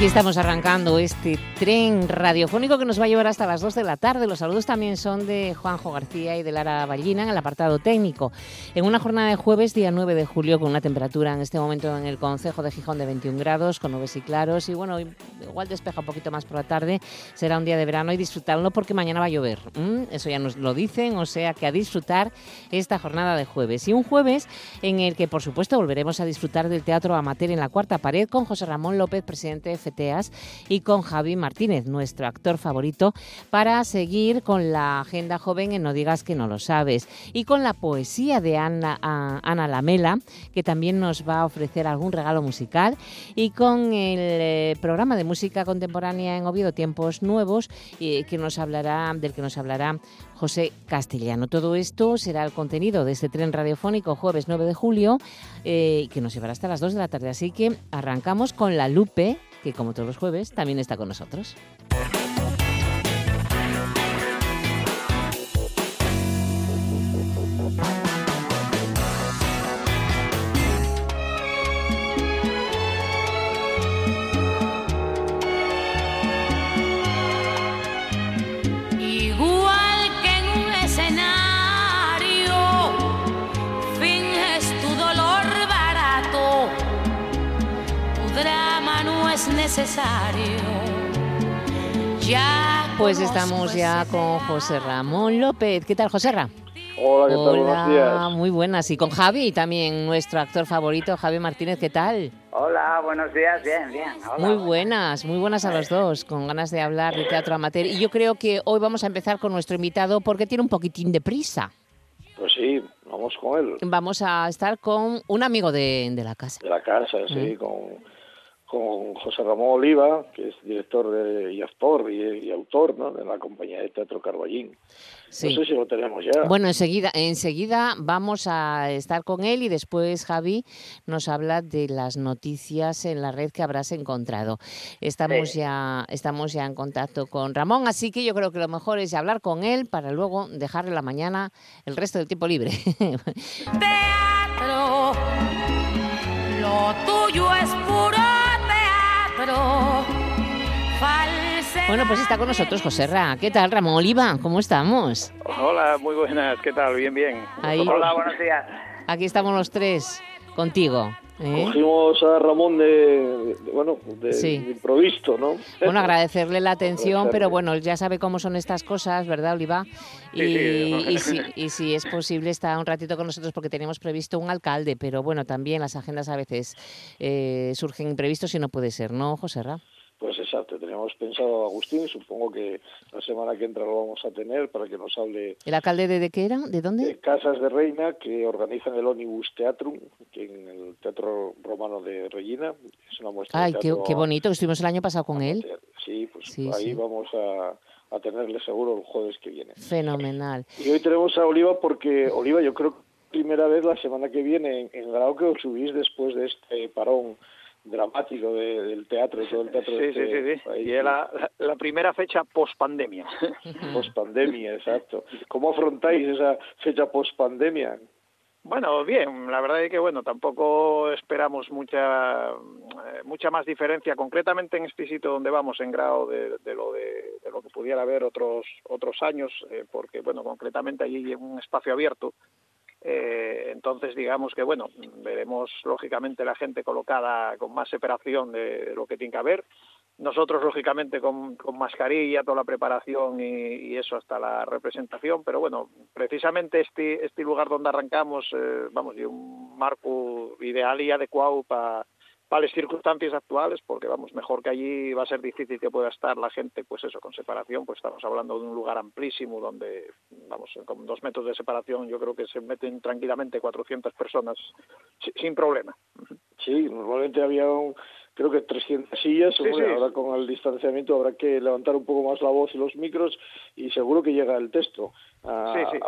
Aquí estamos arrancando este tren radiofónico que nos va a llevar hasta las 2 de la tarde. Los saludos también son de Juanjo García y de Lara Ballina en el apartado técnico. En una jornada de jueves, día 9 de julio, con una temperatura en este momento en el Concejo de Gijón de 21 grados, con nubes y claros. Y bueno, igual despeja un poquito más por la tarde. Será un día de verano y disfrutarlo porque mañana va a llover. Eso ya nos lo dicen, o sea que a disfrutar esta jornada de jueves. Y un jueves en el que, por supuesto, volveremos a disfrutar del Teatro Amateur en la cuarta pared con José Ramón López, presidente de y con Javi Martínez, nuestro actor favorito, para seguir con la agenda joven en No digas que no lo sabes y con la poesía de Ana, Ana Lamela, que también nos va a ofrecer algún regalo musical y con el eh, programa de música contemporánea en Oviedo Tiempos Nuevos que nos hablará del que nos hablará José Castellano. Todo esto será el contenido de este tren radiofónico jueves 9 de julio, eh, que nos llevará hasta las 2 de la tarde. Así que arrancamos con la Lupe, que como todos los jueves también está con nosotros. Ya pues estamos ya con José Ramón López. ¿Qué tal, José Ramón? Hola, ¿qué tal? Buenos días. Muy buenas. Y con Javi también, nuestro actor favorito, Javi Martínez. ¿Qué tal? Hola, buenos días. Bien, bien. muy buenas, muy buenas a los dos, con ganas de hablar de teatro amateur. Y yo creo que hoy vamos a empezar con nuestro invitado porque tiene un poquitín de prisa. Pues sí, vamos con él. Vamos a estar con un amigo de, la casa. De la casa, sí, mm. con con José Ramón Oliva, que es director de, y actor y, autor ¿no? de la compañía de teatro Carballín. No sé si lo tenemos ya. Bueno, enseguida, enseguida vamos a estar con él y después Javi nos habla de las noticias en la red que habrás encontrado. Estamos, ya, estamos ya en contacto con Ramón, así que yo creo que lo mejor es hablar con él para luego dejarle la mañana el resto del tiempo libre. teatro, lo tuyo es puro bueno, pues está con nosotros José Ra. ¿Qué tal, Ramón Oliva? ¿Cómo estamos? Hola, muy buenas. ¿Qué tal? Bien, bien. Hola, buenos días. Aquí estamos los tres contigo. ¿Eh? Cogimos a Ramón de, bueno, de, improvisto, ¿no? Bueno, agradecerle la atención, pero bueno, ya sabe cómo son estas cosas, ¿verdad, Oliva? Y, y, si, y, si, es posible está un ratito con nosotros porque tenemos previsto un alcalde, pero bueno, también las agendas a veces eh, surgen imprevistos y no puede ser, ¿no, José Ra? Pues exacto, teníamos pensado Agustín, supongo que la semana que entra lo vamos a tener para que nos hable... ¿El alcalde de, qué era? ¿De dónde? De Casas de Reina, que organizan el Onibus Teatrum, que en el Teatro Romano de Regina. Es una muestra Ay, qué, qué, bonito, estuvimos el año pasado con él. Sí, pues ahí vamos a, a tenerle seguro el jueves que viene. Fenomenal. Y hoy tenemos a Oliva porque, Oliva, yo creo que primera vez la semana que viene en, en grado que os subís después de este parón dramático del teatro, todo el teatro. Sí, este sí, sí, Y la, la, primera fecha post-pandemia. Post-pandemia, exacto. ¿Cómo afrontáis esa fecha post-pandemia? Bueno, bien, la verdad es que bueno, tampoco esperamos mucha eh, mucha más diferencia concretamente en este sitio donde vamos en grado de, lo de, lo que pudiera haber otros otros años, eh, porque bueno, concretamente allí en un espacio abierto eh, entonces, digamos que, bueno, veremos lógicamente la gente colocada con más separación de, lo que tiene que haber. Nosotros, lógicamente, con, mascarilla, toda la preparación y, eso hasta la representación, pero bueno, precisamente este, este lugar donde arrancamos, eh, vamos, y un marco ideal y adecuado para las circunstancias actuales, porque vamos, mejor que allí va a ser difícil que pueda estar la gente, pues eso, con separación, pues estamos hablando de un lugar amplísimo donde, vamos, con dos metros de separación yo creo que se meten tranquilamente 400 personas sin problema. Sí, normalmente había un, creo que 300 sillas, ahora con el distanciamiento habrá que levantar un poco más la voz y los micros y seguro que llega el texto. sí, sí,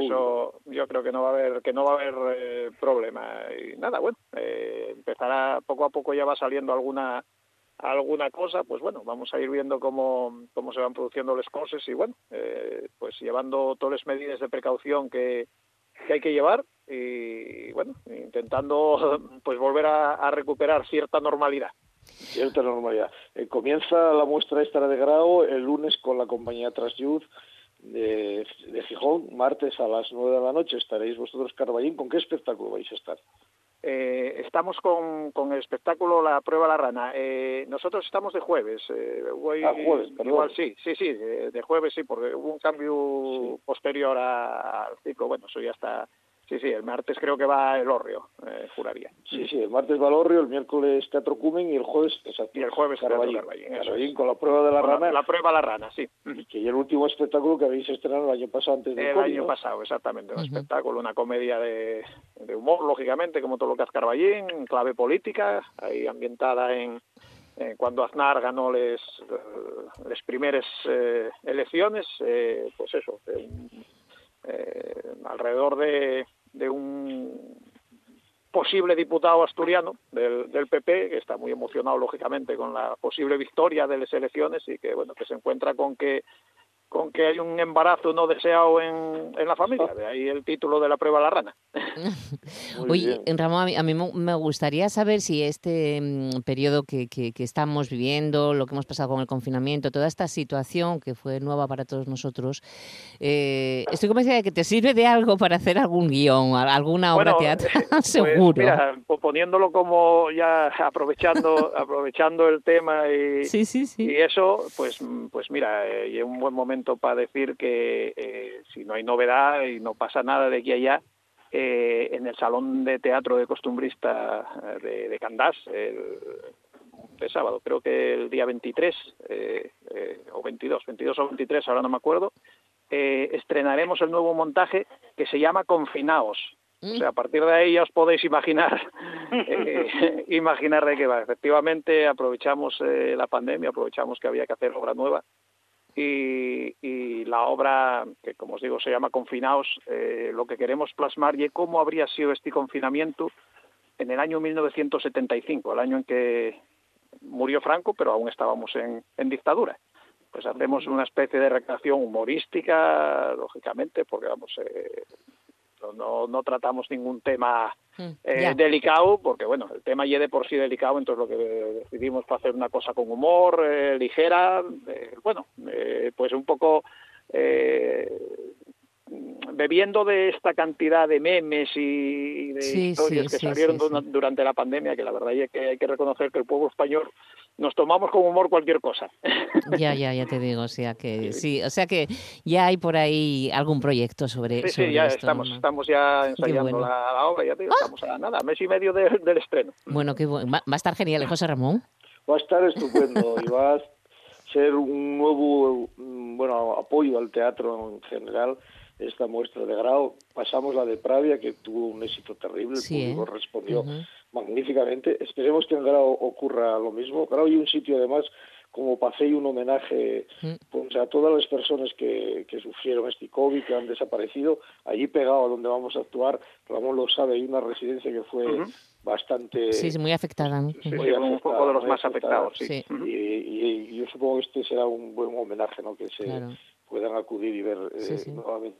eso, yo creo que no va a haber que no va a haber eh, problema y nada, bueno, eh, empezará poco a poco ya va saliendo alguna alguna cosa, pues bueno, vamos a ir viendo cómo, cómo se van produciendo las cosas y bueno, eh, pues llevando todas las medidas de precaución que, que hay que llevar y bueno, intentando pues volver a, recuperar cierta normalidad. Cierta normalidad. Eh, comienza la muestra esta de Grau el lunes con la compañía Trasyud de, de Gijón, martes a las nueve de la noche estaréis vosotros Carballín. ¿Con qué espectáculo vais a estar? Eh, estamos con, con, el espectáculo La Prueba la Rana. Eh, nosotros estamos de jueves. Eh, ah, jueves, Igual sí, sí, sí, de, jueves sí, porque hubo un cambio posterior al ciclo. Bueno, eso ya está Sí, sí, el martes creo que va el Orrio, eh, juraría. Sí, sí, el martes va el Orrio, el miércoles Teatro Cumen y el jueves, exacto, y el jueves Carballín, Carballín, con la prueba de la rana. La, prueba de la rana, sí. Que el último espectáculo que habéis estrenado el año pasado antes del El año pasado, exactamente, un espectáculo, una comedia de, humor, lógicamente, como todo lo que es Carballín, clave política, ahí ambientada en, cuando Aznar ganó las les primeras eh, elecciones, eh, pues eso, alrededor de de un posible diputado asturiano del, del, PP, que está muy emocionado, lógicamente, con la posible victoria de las elecciones y que, bueno, que se encuentra con que con que hay un embarazo no deseado en, en la familia. De ahí el título de la prueba la rana. Oye, Ramón, a mí, me gustaría saber si este mm, periodo que, que, estamos viviendo, lo que hemos pasado con el confinamiento, toda esta situación que fue nueva para todos nosotros, eh, estoy convencida de que te sirve de algo para hacer algún guion, alguna obra teatral, pues, seguro. Mira, poniéndolo como ya aprovechando aprovechando el tema y, y eso, pues, pues mira, eh, y un buen momento para decir que eh, si no hay novedad y no pasa nada de aquí a allá, eh, en el Salón de Teatro de Costumbrista eh, de, de Candás, el, sábado, creo que el día 23 o 22, 22 o 23, ahora no me acuerdo, estrenaremos el nuevo montaje que se llama Confinaos. O sea, a partir de ahí ya os podéis imaginar, imaginar de qué va. Efectivamente, aprovechamos la pandemia, aprovechamos que había que hacer obra nueva y, la obra, que como os digo se llama Confinaos, eh, lo que queremos plasmar y cómo habría sido este confinamiento en el año 1975, el año en que murió Franco, pero aún estábamos en, dictadura. Pues hacemos una especie de recreación humorística, lógicamente, porque vamos, eh, no, no tratamos ningún tema mm, eh, delicado, porque bueno, el tema ya de por sí delicado, entonces lo que decidimos fue hacer una cosa con humor, eh, ligera, eh, bueno, pues un poco bebiendo de esta cantidad de memes y de historias que salieron durante la pandemia, que la verdad es que hay que reconocer que el pueblo español nos tomamos con humor cualquier cosa. Ya, ya, ya te digo, o sea que sí, o sea que ya hay por ahí algún proyecto sobre, sí, sí, ya estamos, estamos ya ensayando la, obra, ya te digo, ¡Ah! estamos a nada, mes y medio del estreno. Bueno, qué bueno. Va, a estar genial, ¿eh, José Ramón. Va a estar estupendo y va a ser un nuevo, mm, bueno, apoyo al teatro en general esta muestra de grado. Pasamos la de Pravia, que tuvo un éxito terrible, el público ¿eh? respondió magníficamente. Esperemos que en Grau ocurra lo mismo. Grau y un sitio además como para hacer un homenaje mm. pues, a todas las personas que, que sufrieron este COVID, que han desaparecido, allí pegado a donde vamos a actuar, Ramón lo sabe, hay una residencia que fue bastante... Sí, muy afectada. Sí, un poco de los más afectados, sí. Y, yo supongo que este será un buen homenaje, ¿no? Que se puedan acudir y ver eh, nuevamente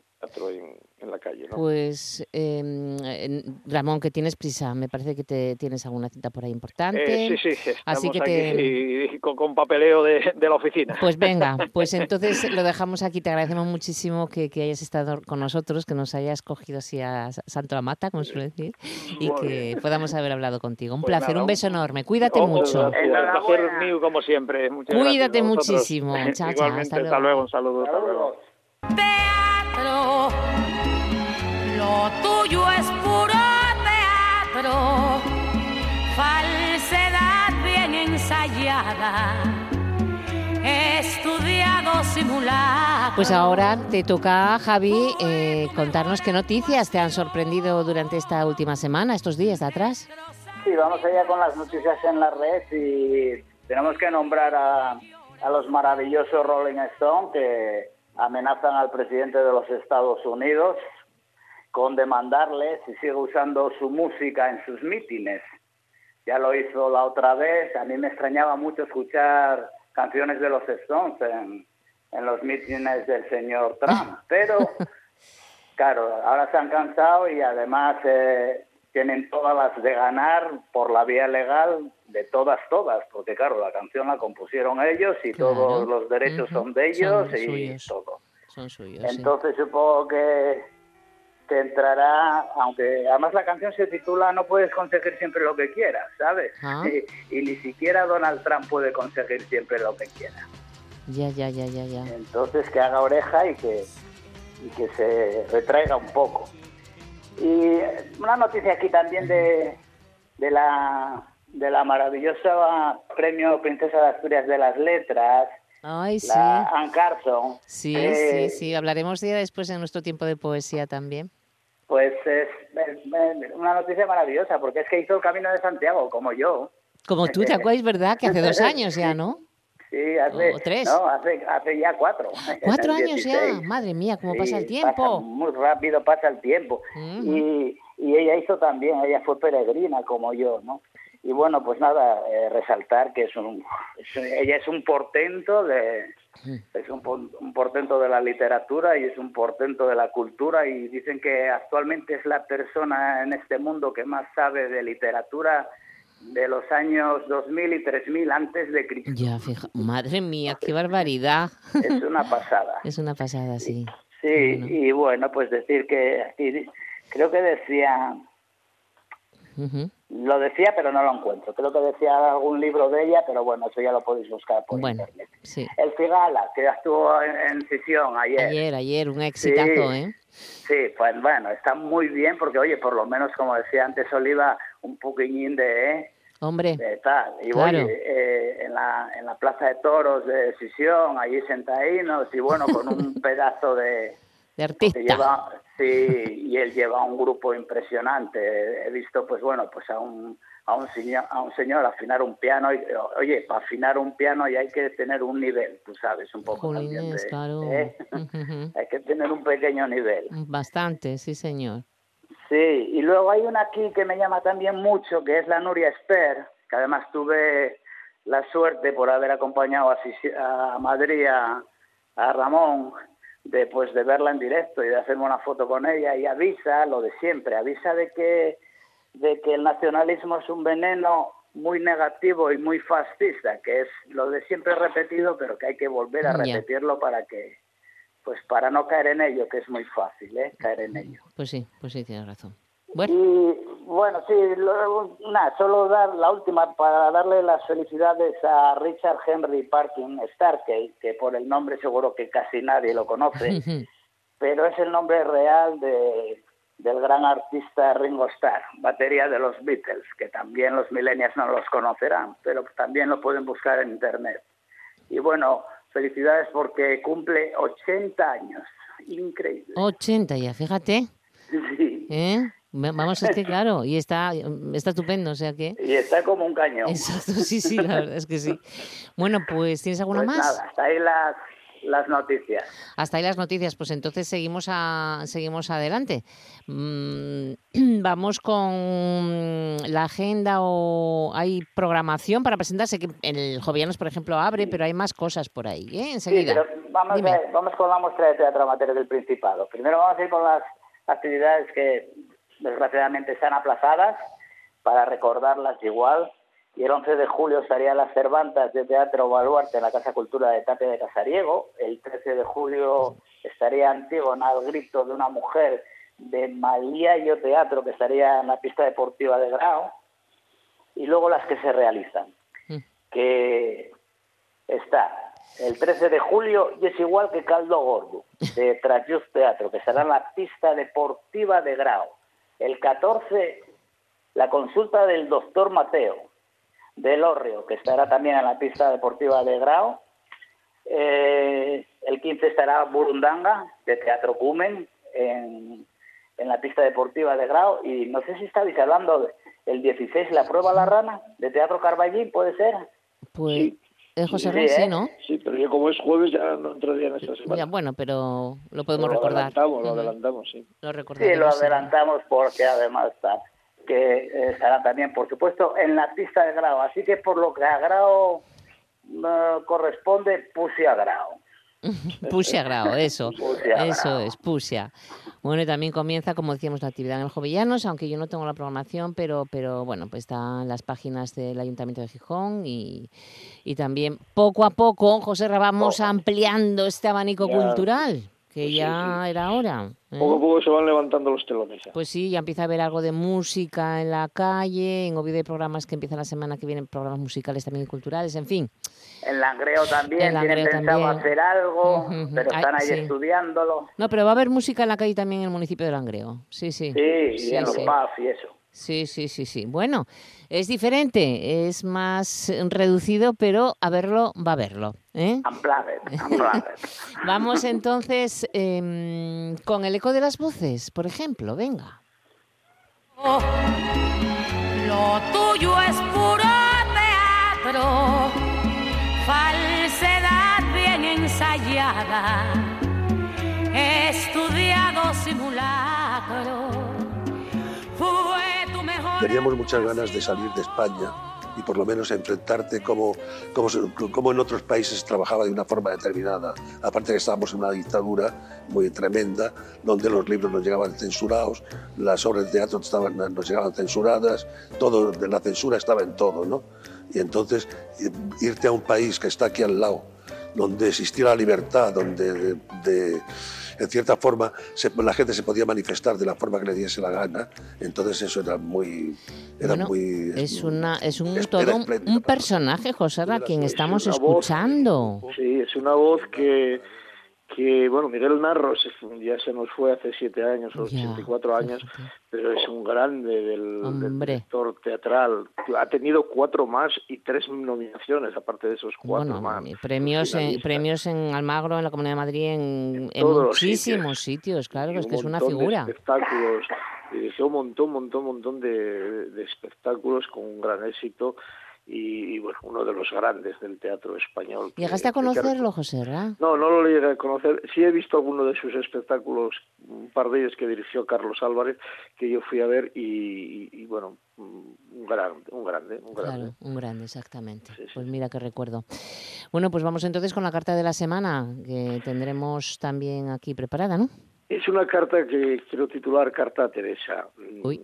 en, la calle. ¿no? Pues, eh, Ramón, que tienes prisa, me parece que te tienes alguna cita por ahí importante. Eh, sí, sí, Así que te... con, papeleo de, la oficina. Pues venga, pues entonces lo dejamos aquí. Te agradecemos muchísimo que, hayas estado con nosotros, que nos hayas cogido así a Santo Amata, como suele decir, y que podamos haber hablado contigo. Un pues placer, un beso enorme. Cuídate mucho. Un placer mío, como siempre. Cuídate muchísimo. Chao, chao. Hasta luego. hasta luego. Un saludo. Hasta luego. Lo tuyo es puro teatro, falsedad bien ensayada, estudiado simular. Pues ahora te toca, Javi, eh, contarnos qué noticias te han sorprendido durante esta última semana, estos días de atrás. Sí, vamos allá con las noticias en la red y tenemos que nombrar a, a los maravillosos Rolling Stone que amenazan al presidente de los Estados Unidos con demandarle si sigue usando su música en sus mítines. ya lo hizo la otra vez. A mí me extrañaba mucho escuchar canciones de los Stones en, en los mítines del señor Trump, pero claro, ahora se han cansado y además eh, tienen todas las de ganar por la vía legal de todas, todas, porque claro, la canción la compusieron ellos y Claro. todos los derechos son de ellos Son y suyos. todo. Son suyos. sí. Entonces supongo que, que entrará, aunque además la canción se titula No puedes conseguir siempre lo que quieras, ¿sabes? Ah. Y, y ni siquiera Donald Trump puede conseguir siempre lo que quiera. Ya, ya, ya, ya, ya. Entonces que haga oreja y que, y que se retraiga un poco. Y una noticia aquí también de, de la de la maravillosa premio Princesa de Asturias de las Letras, Ay, sí. la Ann Carson. Sí, eh, sí, sí. Hablaremos de ella después en nuestro tiempo de poesía también. Pues es, es- es una noticia maravillosa, porque es que hizo el Camino de Santiago, como yo. Como tú, ¿te acuerdas, verdad? Que hace dos años ya, ¿no? Sí, hace, O tres. No, hace, hace ya cuatro. Cuatro años ya. 16. Madre mía, cómo Sí, pasa el pasa tiempo. muy rápido pasa el tiempo. Y, y ella hizo también, ella fue peregrina como yo, ¿no? Y bueno, pues nada, eh, resaltar que es un, es- ella es un portento de, es un, un portento de la literatura y es un portento de la cultura y dicen que actualmente es la persona en este mundo que más sabe de literatura de los años 2000 y 3000 antes de Cristo. Ya, fija. Madre mía, qué barbaridad. Es una pasada. Es una pasada, sí. Sí, Bueno. y bueno, pues decir que aquí creo que decía, lo decía pero no lo encuentro, creo que decía algún libro de ella, pero bueno, eso ya lo podéis buscar por Bueno, internet. sí. El Cigala, que ya estuvo en, en Sisión ayer. Ayer, ayer, un exitazo, Sí. ¿eh? Sí, pues bueno, está muy bien porque, oye, por lo menos, como decía antes Oliva, un poquillín de. Hombre, de tal. Y Claro. oye, eh, en, la, en la Plaza de Toros de Sisión, allí sentaínos, y bueno, con un pedazo de... artista. lleva, sí, y él lleva un grupo impresionante. He visto, pues bueno, pues a un, a un señor, a un señor afinar un piano. Y, oye, para afinar un piano ya hay que tener un nivel, tú sabes, un poco también. De- claro. ¿eh? Hay que tener un pequeño nivel. Bastante, sí, señor. Sí, y luego hay una aquí que me llama también mucho, que es la Nuria Esper, que además tuve la suerte por haber acompañado a, Madrid a, a Ramón, de, pues, de verla en directo y de hacerme una foto con ella, y avisa lo de siempre, avisa de que, de que el nacionalismo es un veneno muy negativo y muy fascista, que es lo de siempre repetido, pero que hay que volver a repetirlo para que, pues para no caer en ello, que es muy fácil, ¿eh? caer en ello. Pues sí, pues sí, tienes razón. Bueno, Y bueno, sí, nada, solo dar la última para darle las felicidades a Richard Henry Parkin Starkey, que por el nombre seguro que casi nadie lo conoce, pero es el nombre real de, del gran artista Ringo Starr, batería de los Beatles, que también los millennials no los conocerán, pero también lo pueden buscar en internet. Y bueno, felicidades porque cumple 80 años, increíble. 80 ya, fíjate. Sí. ¿eh? Va- Vamos, es que claro, y está, está estupendo, o sea que... Y está como un cañón. Exacto, sí, sí, la verdad es que sí. Bueno, pues ¿tienes alguna Pues más? nada, hasta ahí las, las noticias. Hasta ahí las noticias, pues entonces seguimos a, seguimos adelante. Mm, vamos con la agenda o hay programación para presentarse, que el Jovianos, por ejemplo, abre, pero hay más cosas por ahí, ¿eh? Sí, Enseguida. pero vamos, Dime. a- vamos con la muestra de teatro amateur del Principado. Primero vamos a ir con las actividades que desgraciadamente están aplazadas para recordarlas igual. Y el 11 de julio estarían las Cervantas de Teatro Baluarte en la Casa Cultura de Tapia de Casariego. El 13 de julio estaría Antígona al grito de una mujer de Maliayo Teatro que estaría en la pista deportiva de Grao. Y luego las que se realizan Mm. que está el 13 de julio y es igual que Caldo Gordo, de Trajus Teatro, que estará en la pista deportiva de Grau. El 14, la consulta del doctor Mateo, del Orrio, que estará también en la pista deportiva de Grau. Eh, el 15 estará Burundanga, de Teatro Cumen, en, en la pista deportiva de Grau. Y no sé si estabais hablando de- el 16, la prueba La Rana, de Teatro Carballín, ¿puede ser? Pues es José Sí, Rey, sí, ¿eh? ¿no? Sí, pero yo como es jueves ya no entraría en esta semana. Ya, bueno, pero lo podemos lo recordar. adelantamos, lo adelantamos, sí. Lo Sí, recordaremos, lo sí. adelantamos porque además está. Que eh, estará también, por supuesto, en la pista de Grau. Así que por lo que a Grau eh, corresponde, puse a Grau. Pusia Grau, eso. Pusia eso Grau. es, Pusia. Bueno, y también comienza, como decíamos, la actividad en el Jovellanos, aunque yo no tengo la programación, pero, pero bueno, pues están las páginas del Ayuntamiento de Gijón y, y también poco a poco, José Ra, vamos ampliando este abanico Ya. cultural, que Sí, ya era hora. ¿eh? Poco a poco se van levantando los telones. ya. Pues sí, ya empieza a haber algo de música en la calle, en Oviedo hay programas que empiezan la semana que viene, programas musicales también y culturales, en fin. En Langreo también En Langreo tienen pensado también. hacer algo, pero están Ay, ahí sí. estudiándolo. No, pero va a haber música en la calle también en el municipio de Langreo. Sí, sí. Sí, y en los pubs y eso. Sí, sí, sí, sí. Bueno, es diferente, es más reducido, pero a verlo va a verlo. ¿eh? Unplugged, unplugged. Vamos entonces em, con el eco de las voces, por ejemplo. Venga. Lo tuyo es puro teatro, falsedad bien ensayada, estudiado simulacro. Fue. Teníamos muchas ganas de salir de España y por lo menos enfrentarte como, como, como en otros países se trabajaba de una forma determinada. Aparte que estábamos en una dictadura muy tremenda, donde los libros nos llegaban censurados, las obras de teatro estaban, nos llegaban censuradas, todo, la censura estaba en todo, ¿no? Y entonces i- irte a un país que está aquí al lado, donde existiera la libertad, donde de- de- en cierta forma se- la gente se podía manifestar de la forma que le diese la gana, entonces eso era muy... Era Bueno, muy es una es un todo un, un personaje, José Es quien estamos escuchando. Sí, es una voz que, que bueno, Miguel Narro se ya se nos fue hace siete años o Ya, 84 años, pero es un grande del, sector teatral. Ha tenido cuatro más y tres nominaciones, aparte de esos cuatro Bueno, más. premios en, premios en Almagro, en la Comunidad de Madrid, en, muchísimos sitios, claro, Y es que es una montón de figura. espectáculos, dirigió un montón, montón, montón de, de espectáculos con un gran éxito y, bueno, uno de los grandes del teatro español. que- ¿Llegaste a que conocerlo, José Ra? no, no lo llegué a conocer. Sí he visto alguno de sus espectáculos, un par de ellos que dirigió Carlos Álvarez, que yo fui a ver y, y- y, bueno, un grande, un grande, un grande. Claro, un grande, exactamente. Sí, sí. Pues mira qué recuerdo. Bueno, pues vamos entonces con la carta de la semana, que tendremos también aquí preparada, ¿no? Es una carta que quiero titular Carta a Teresa. Mm, Uy.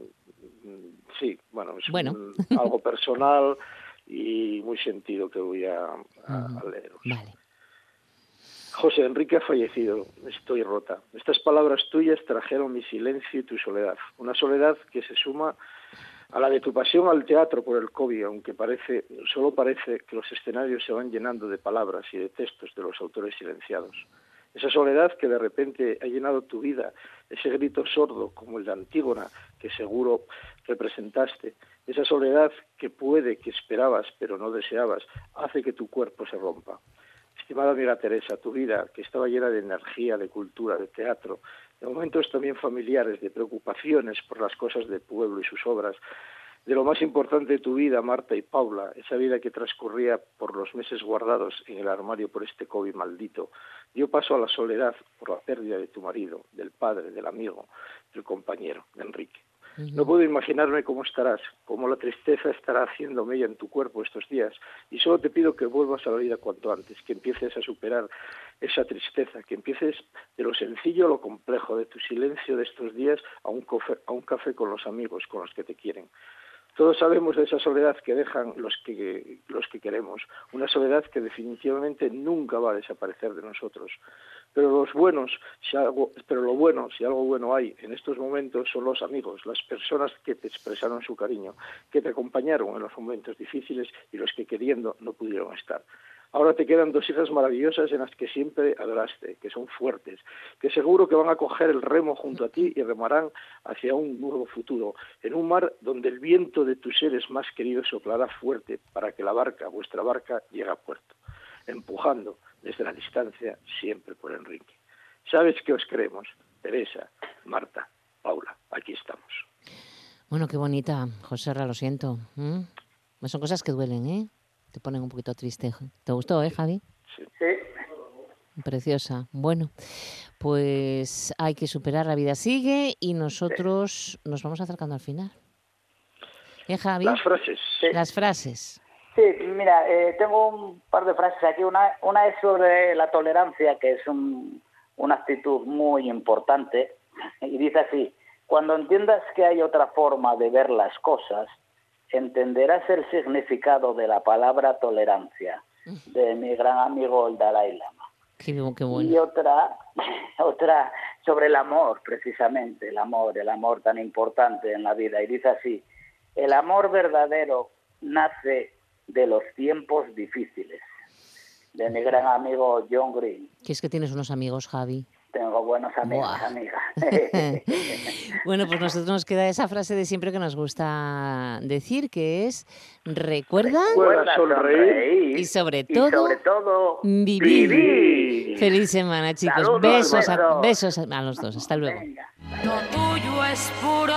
mm, Sí, bueno, es Bueno. un- algo personal y muy sentido que voy a, a- a leeros. Vale. José Enrique ha fallecido, estoy rota. Estas palabras tuyas trajeron mi silencio y tu soledad. Una soledad que se suma a la de tu pasión al teatro por el COVID, aunque parece, solo parece que los escenarios se van llenando de palabras y de textos de los autores silenciados. Esa soledad que de repente ha llenado tu vida, ese grito sordo como el de Antígona que seguro representaste, esa soledad que puede que esperabas pero no deseabas, hace que tu cuerpo se rompa. Estimada amiga Teresa, tu vida, que estaba llena de energía, de cultura, de teatro, de momentos también familiares, de preocupaciones por las cosas del pueblo y sus obras, de lo más importante de tu vida, Marta y Paula, esa vida que transcurría por los meses guardados en el armario por este COVID maldito, dio paso a la soledad por la pérdida de tu marido, del padre, del amigo, del compañero, de Enrique. No puedo imaginarme cómo estarás, cómo la tristeza estará haciendo mella en tu cuerpo estos días, y solo te pido que vuelvas a la vida cuanto antes, que empieces a superar esa tristeza, que empieces de lo sencillo a lo complejo, de tu silencio de estos días a un, cofe- a un café con los amigos, con los que te quieren. Todos sabemos de esa soledad que dejan los que, los que queremos, una soledad que definitivamente nunca va a desaparecer de nosotros. Pero los buenos, si algo, pero lo bueno, si algo bueno hay en estos momentos, son los amigos, las personas que te expresaron su cariño, que te acompañaron en los momentos difíciles y los que queriendo no pudieron estar. Ahora te quedan dos hijas maravillosas en las que siempre adoraste, que son fuertes, que seguro que van a coger el remo junto a ti y remarán hacia un nuevo futuro, en un mar donde el viento de tus seres más queridos soplará fuerte para que la barca, vuestra barca, llegue a puerto, empujando desde la distancia siempre por Enrique. Sabes que os queremos, Teresa, Marta, Paula, aquí estamos. Bueno, qué bonita, José lo siento. Son cosas que duelen, ¿eh? Te ponen un poquito triste. ¿Te gustó, eh, Javi? Sí, Preciosa. Bueno, pues hay que superar, la vida sigue y nosotros nos vamos acercando al final. ¿Eh, Javi? Las frases. Sí. Las frases. Sí, mira, eh, tengo un par de frases aquí. Una, una es sobre la tolerancia, que es un- una actitud muy importante. Y dice así, cuando entiendas que hay otra forma de ver las cosas, entenderás el significado de la palabra tolerancia, de mi gran amigo el Dalai Lama. Qué, qué Y bueno. otra, otra sobre el amor, precisamente, el amor, el amor tan importante en la vida. Y dice así, el amor verdadero nace de los tiempos difíciles. De mi gran amigo John Green. Que es que tienes unos amigos, Javi. Tengo buenos amigos, Buah. amigas. Bueno, pues nosotros nos queda esa frase de siempre que nos gusta decir, que es recuerda Recuerda sonreír y sobre y todo, sobre todo vivir. vivir. Feliz semana, chicos. Saludos, besos, a, besos. besos a los dos. Hasta luego. Venga. Lo tuyo es puro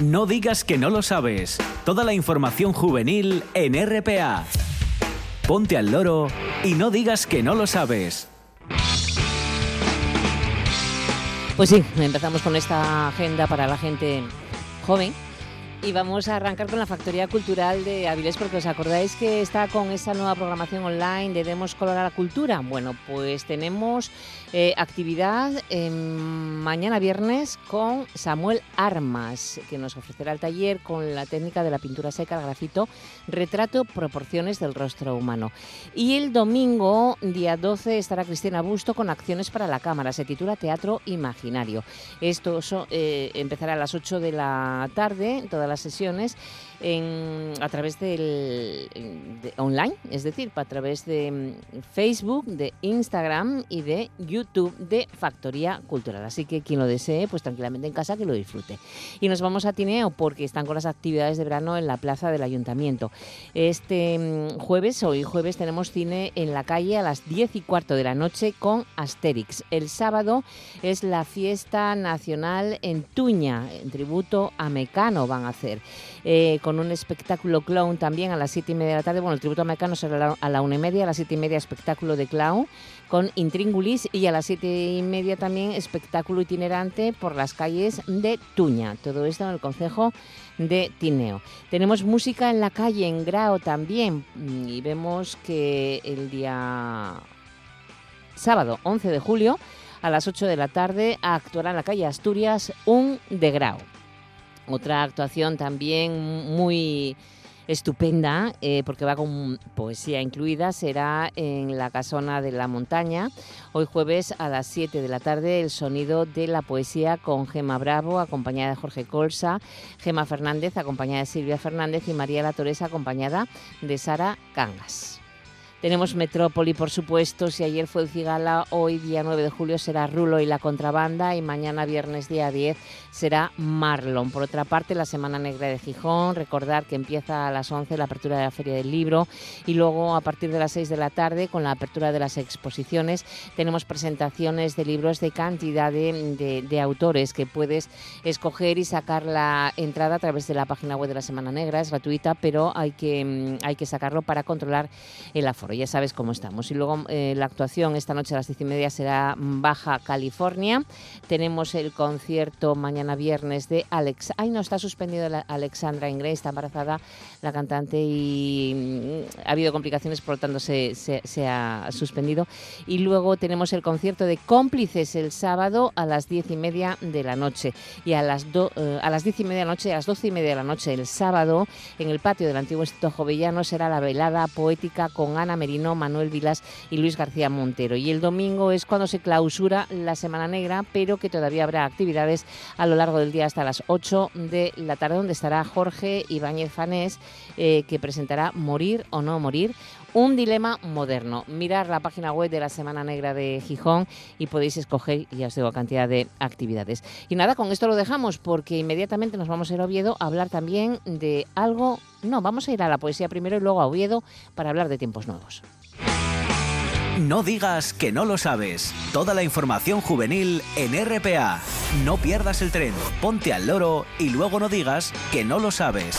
No digas que no lo sabes. Toda la información juvenil en RPA. Ponte al loro y no digas que no lo sabes. Pues sí, empezamos con esta agenda para la gente joven. Y vamos a arrancar con la Factoría Cultural de Avilés, porque os acordáis que está con esa nueva programación online de Demos Color a la Cultura. Bueno, pues tenemos eh, actividad mañana viernes con Samuel Armas, que nos ofrecerá el taller con la técnica de la pintura seca, el grafito, retrato, proporciones del rostro humano. Y el domingo, día 12, estará Cristina Busto con acciones para la cámara. Se titula Teatro Imaginario. Esto eh, empezará a las 8 de la tarde, todas las sesiones, en- a través del de- online, es decir, a través de mm, Facebook, de Instagram y de YouTube de Factoría Cultural. Así que quien lo desee, pues tranquilamente en casa que lo disfrute. Y nos vamos a Tineo porque están con las actividades de verano en la plaza del ayuntamiento. Este mm, jueves, hoy jueves, tenemos cine en la calle a las 10 y cuarto de la noche con Asterix. El sábado es la fiesta nacional en Tuña, en tributo a Mecano van a hacer. Eh, con un espectáculo clown también a las 7 y media de la tarde. Bueno, el tributo a Mecano será a la- a la una y media, a las 7 y media espectáculo de clown con Intríngulis y a las 7 y media también espectáculo itinerante por las calles de Tuña. Todo esto en el concejo de Tineo. Tenemos música en la calle, en Grao también, mm, y vemos que el día sábado 11 de julio a las 8 de la tarde actuará en la calle Asturias un de Grao. Otra actuación también muy estupenda, eh, porque va con poesía incluida, será en la Casona de la Montaña, hoy jueves a las 7 de la tarde, el sonido de la poesía con Gema Bravo, acompañada de Jorge Colsa, Gema Fernández, acompañada de Silvia Fernández y María La Toresa, acompañada de Sara Cangas. Tenemos Metrópoli, por supuesto. Si ayer fue el Cigala, hoy día 9 de julio será Rulo y la contrabanda y mañana viernes día 10 será Marlon. Por otra parte, la Semana Negra de Gijón, recordar que empieza a las 11 la apertura de la Feria del Libro y luego a partir de las 6 de la tarde con la apertura de las exposiciones tenemos presentaciones de libros de cantidad de, de- autores que puedes escoger y sacar la entrada a través de la página web de la Semana Negra. Es gratuita, pero hay que, mm, hay que sacarlo para controlar el aforo. Ya sabes cómo estamos. Y luego eh, la actuación esta noche a las diez y media será Baja California. Tenemos el concierto mañana viernes de Alex. Ay, no, está suspendido Alexandra Ingray, está embarazada la cantante y mm, ha habido complicaciones, por lo tanto se ha suspendido. Y luego tenemos el concierto de cómplices el sábado a las diez y media de la noche. Y a las, do- eh, a las diez y media de la noche, a las doce y media de la noche el sábado, en el patio del antiguo Instituto Jovellano será la velada poética con Ana Merino, Manuel Vilas y Luis García Montero. Y el domingo es cuando se clausura la Semana Negra, pero que todavía habrá actividades a lo largo del día hasta las 8 de la tarde, donde estará Jorge Ibáñez Fanés, eh, que presentará Morir o no morir. Un dilema moderno. Mirar la página web de la Semana Negra de Gijón y podéis escoger, ya os digo, cantidad de actividades. Y nada, con esto lo dejamos porque inmediatamente nos vamos a ir a Oviedo a hablar también de algo. No, vamos a ir a la poesía primero y luego a Oviedo para hablar de tiempos nuevos. No digas que no lo sabes. Toda la información juvenil en RPA. No pierdas el tren, ponte al loro y luego no digas que no lo sabes.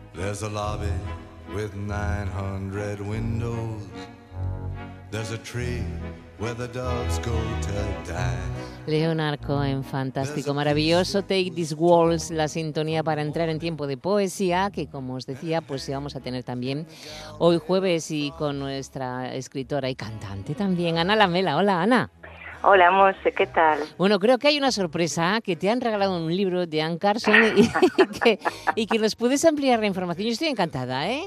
There's a lobby with 900 windows. There's a tree where the doves go to die. Leonard Cohen, fantástico, maravilloso. Take This Walls, la sintonía para entrar en tiempo de poesía, que como os decía, pues vamos a tener también hoy jueves y con nuestra escritora y cantante también, Ana Lamela. Hola, Ana. Hola, Monse, ¿qué tal? Bueno, creo que hay una sorpresa, que te han regalado un libro de Anne Carson y, que, y que nos puedes ampliar la información. Yo estoy encantada, ¿eh?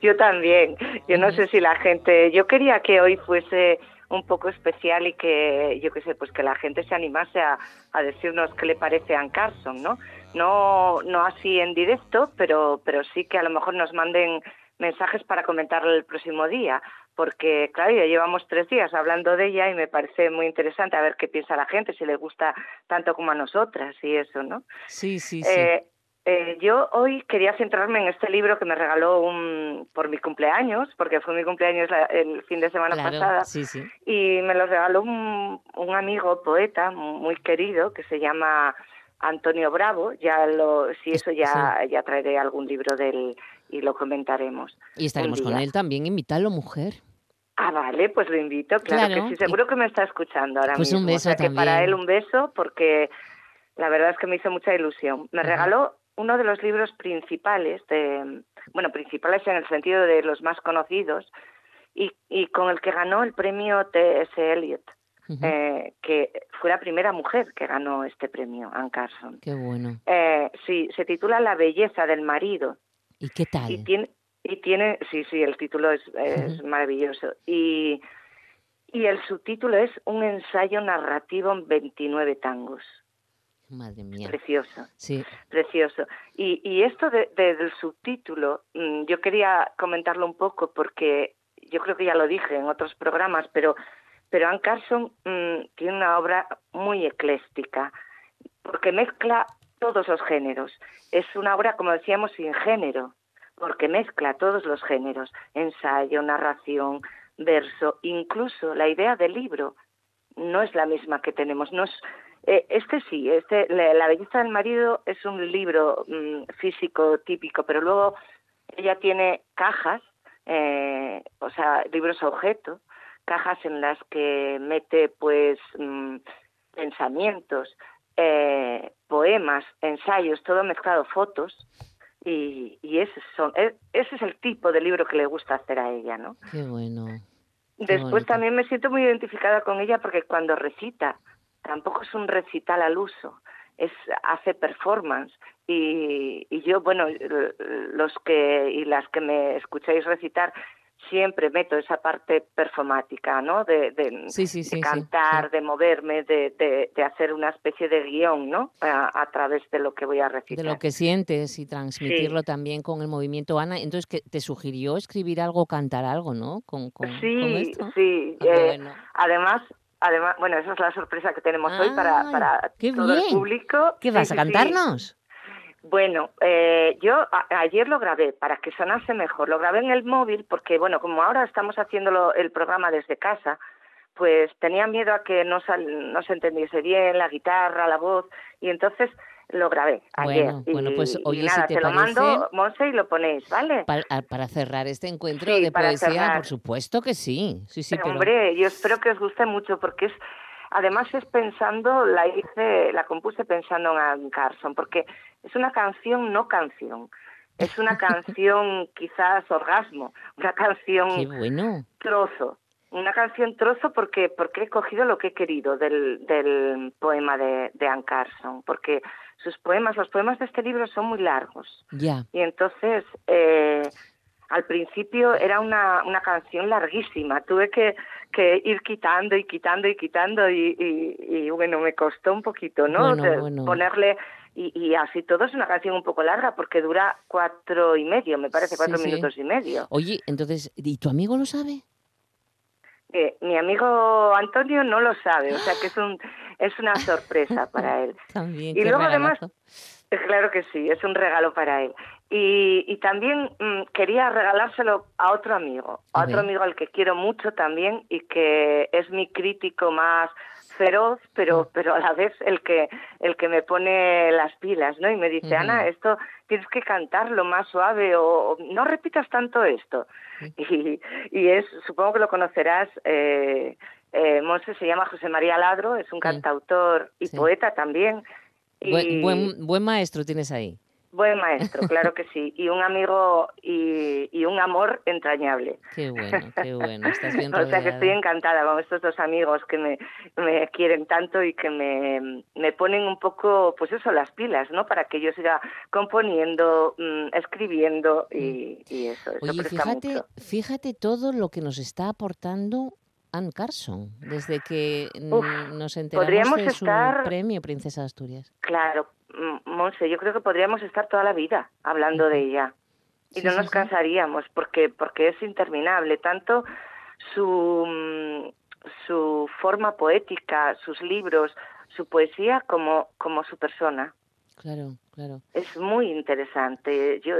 Yo también. Yo no sé si la gente... Yo quería que hoy fuese un poco especial y que, yo qué sé, pues que la gente se animase a, a decirnos qué le parece a Anne Carson, ¿no? No, no así en directo, pero, pero sí que a lo mejor nos manden mensajes para comentarlo el próximo día, porque claro, ya llevamos tres días hablando de ella y me parece muy interesante a ver qué piensa la gente, si le gusta tanto como a nosotras y eso, ¿no? Sí, sí, sí. Eh, eh, yo hoy quería centrarme en este libro que me regaló un, por mi cumpleaños, porque fue mi cumpleaños la- el fin de semana Claro, pasada, sí, sí. y me lo regaló un, un amigo poeta muy querido que se llama Antonio Bravo. Ya lo, si eso ya, ya traeré algún libro de él y lo comentaremos. Y estaremos un con él también. Invítalo, mujer. Ah, vale, pues lo invito, claro, Claro, que sí. Seguro que me está escuchando ahora Pues mismo. un O beso que para también. él un beso porque la verdad es que me hizo mucha ilusión. Me Ajá. regaló uno de los libros principales, de, bueno, principales en el sentido de los más conocidos, y, y con el que ganó el premio T.S. Eliot, eh, que fue la primera mujer que ganó este premio, Anne Carson. Qué bueno. Eh, sí, se titula La belleza del marido. ¿Y qué tal? Y tiene, y tiene, sí, sí, el título es, es maravilloso. Y, y el subtítulo es Un ensayo narrativo en 29 tangos. Madre mía. Precioso, Sí. precioso. Y, y esto de- de- del subtítulo, mm, yo quería comentarlo un poco porque yo creo que ya lo dije en otros programas, pero, pero Anne Carson mm, tiene una obra muy ecléctica porque mezcla todos los géneros. Es una obra, como decíamos, sin género, porque mezcla todos los géneros, ensayo, narración, verso, incluso la idea del libro no es la misma que tenemos. No eh, este sí, este, la, belleza del marido es un libro mm, físico típico, pero luego ella tiene cajas, eh, o sea, libros objeto, cajas en las que mete pues mm, pensamientos, eh, poemas, ensayos, todo mezclado, fotos, y, y ese, son, e- ese es el tipo de libro que le gusta hacer a ella, ¿no? Qué bueno. Qué Después bonito. también me siento muy identificada con ella porque cuando recita, tampoco es un recital al uso, es hace performance y, y yo, bueno, los que y las que me escucháis recitar siempre meto esa parte performática, ¿no? De, de- Sí, sí, de sí, sí, cantar, de moverme, de, de, de hacer una especie de guion, ¿no? A, a través de lo que voy a recitar. De lo que sientes y transmitirlo también con el movimiento. Ana, entonces que te sugirió escribir algo, cantar algo, ¿no? Con, con, con Sí, esto. sí. Ah, eh, bueno. Además, además, bueno, esa es la sorpresa que tenemos hoy para, Ay, para todo el público. ¿Qué vas a sí, cantarnos? Bueno, eh, yo a- ayer lo grabé para que sonase mejor. Lo grabé en el móvil porque, bueno, como ahora estamos haciendo el programa desde casa, pues tenía miedo a que no, sal- no se entendiese bien la guitarra, la voz, y entonces lo grabé ayer. Bueno, bueno, pues, Y- y oye, si nada, te lo parece- mando, Monse, y lo ponéis, ¿vale? Para, a- para cerrar este encuentro Sí, de poesía, cerrar. por supuesto que sí. Sí, sí, pero... Hombre, yo espero que os guste mucho porque es, además es pensando, la hice, la compuse pensando en Anne Carson, porque es una canción no canción, es una canción quizás orgasmo, una canción Qué bueno. trozo, una canción trozo porque porque he cogido lo que he querido del, del poema de, de Anne Carson, porque sus poemas, los poemas de este libro son muy largos. Ya. Y entonces, eh, al principio era una, una canción larguísima. Tuve que, que ir quitando y quitando y quitando y, y, y, bueno, me costó un poquito, ¿no? Bueno, De bueno. Ponerle Y, y así todo es una canción un poco larga porque dura cuatro y medio, me parece, cuatro Sí, sí. minutos y medio. Oye, entonces, ¿y tu amigo lo sabe? Eh, mi amigo Antonio no lo sabe, o sea que es un es una sorpresa para él. También, Y luego además, regalazo. eh, claro que sí, es un regalo para él. Y, y también mm, quería regalárselo a otro amigo, a A otro amigo al que quiero mucho también y que es mi crítico más feroz, pero pero a la vez el que el que me pone las pilas, ¿no? Y me dice. Ana, esto tienes que cantarlo más suave o, o no repitas tanto esto. Y, y es, supongo que lo conocerás, eh, eh, Monse se llama José María Ladro, es un cantautor y Sí. poeta también. Y Buen, buen, buen maestro tienes ahí. Buen maestro, claro que sí. Y un amigo y, y un amor entrañable. Qué bueno, qué bueno. Estás bien O sea que estoy encantada con estos dos amigos que me, me quieren tanto y que me, me ponen un poco, pues eso, las pilas, ¿no? Para que yo siga componiendo, mm, escribiendo y, y eso. Eso Oye, presta fíjate, mucho. fíjate todo lo que nos está aportando Anne Carson desde que Uf, nos enteramos podríamos de su estar- premio Princesa de Asturias. Claro, Monse, yo creo que podríamos estar toda la vida hablando de ella y Sí, no sí, nos cansaríamos porque porque es interminable tanto su mm, su forma poética, sus libros, su poesía como como su persona. Claro, claro. Es muy interesante. Yo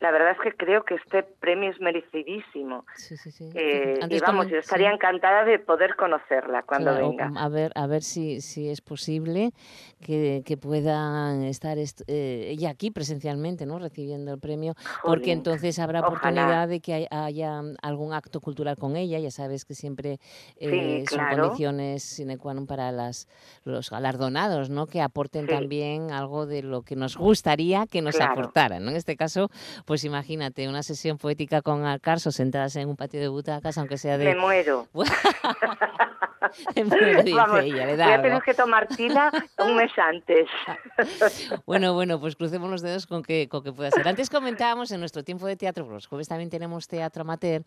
la verdad es que creo que este premio es merecidísimo. Sí, sí, sí. Eh, y vamos, yo estaría encantada de poder conocerla cuando Claro, venga. A ver, a ver si, si es posible que, que pueda estar est- eh, ella aquí presencialmente, ¿no? Recibiendo el premio, porque Jolín, entonces habrá ojalá. oportunidad de que hay- haya algún acto cultural con ella. Ya sabes que siempre eh, son claro. condiciones sine qua non para las, los galardonados, ¿no? Que aporten también algo de lo que nos gustaría que nos Claro. aportaran, ¿no? En este caso, pues imagínate una sesión poética con Alcarso sentadas en un patio de butacas, aunque sea de Me muero. Me muero, dice Vamos, ella, le da voy a algo. tener que tomar tila un mes antes. Bueno, bueno, pues crucemos los dedos con que, con que pueda ser. Antes comentábamos en nuestro tiempo de teatro, los jueves también tenemos teatro amateur,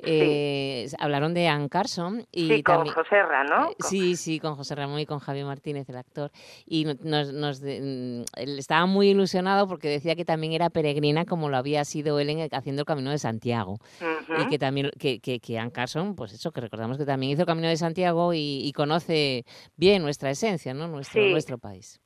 eh, hablaron de Anne Carson. Y sí, con José Ra, ¿no? Eh, Sí, sí, con José Ramón y con Javier Martínez, el actor. Y no- nos, nos de- mm, estaba muy ilusionado porque decía que también era peregrina como lo había sido él en el- haciendo el Camino de Santiago. Y que también, que, que, que Anne Carson, pues eso, que recordamos que también hizo el Camino de Santiago y, y conoce bien nuestra esencia, ¿no? Nuestro, Sí. nuestro país.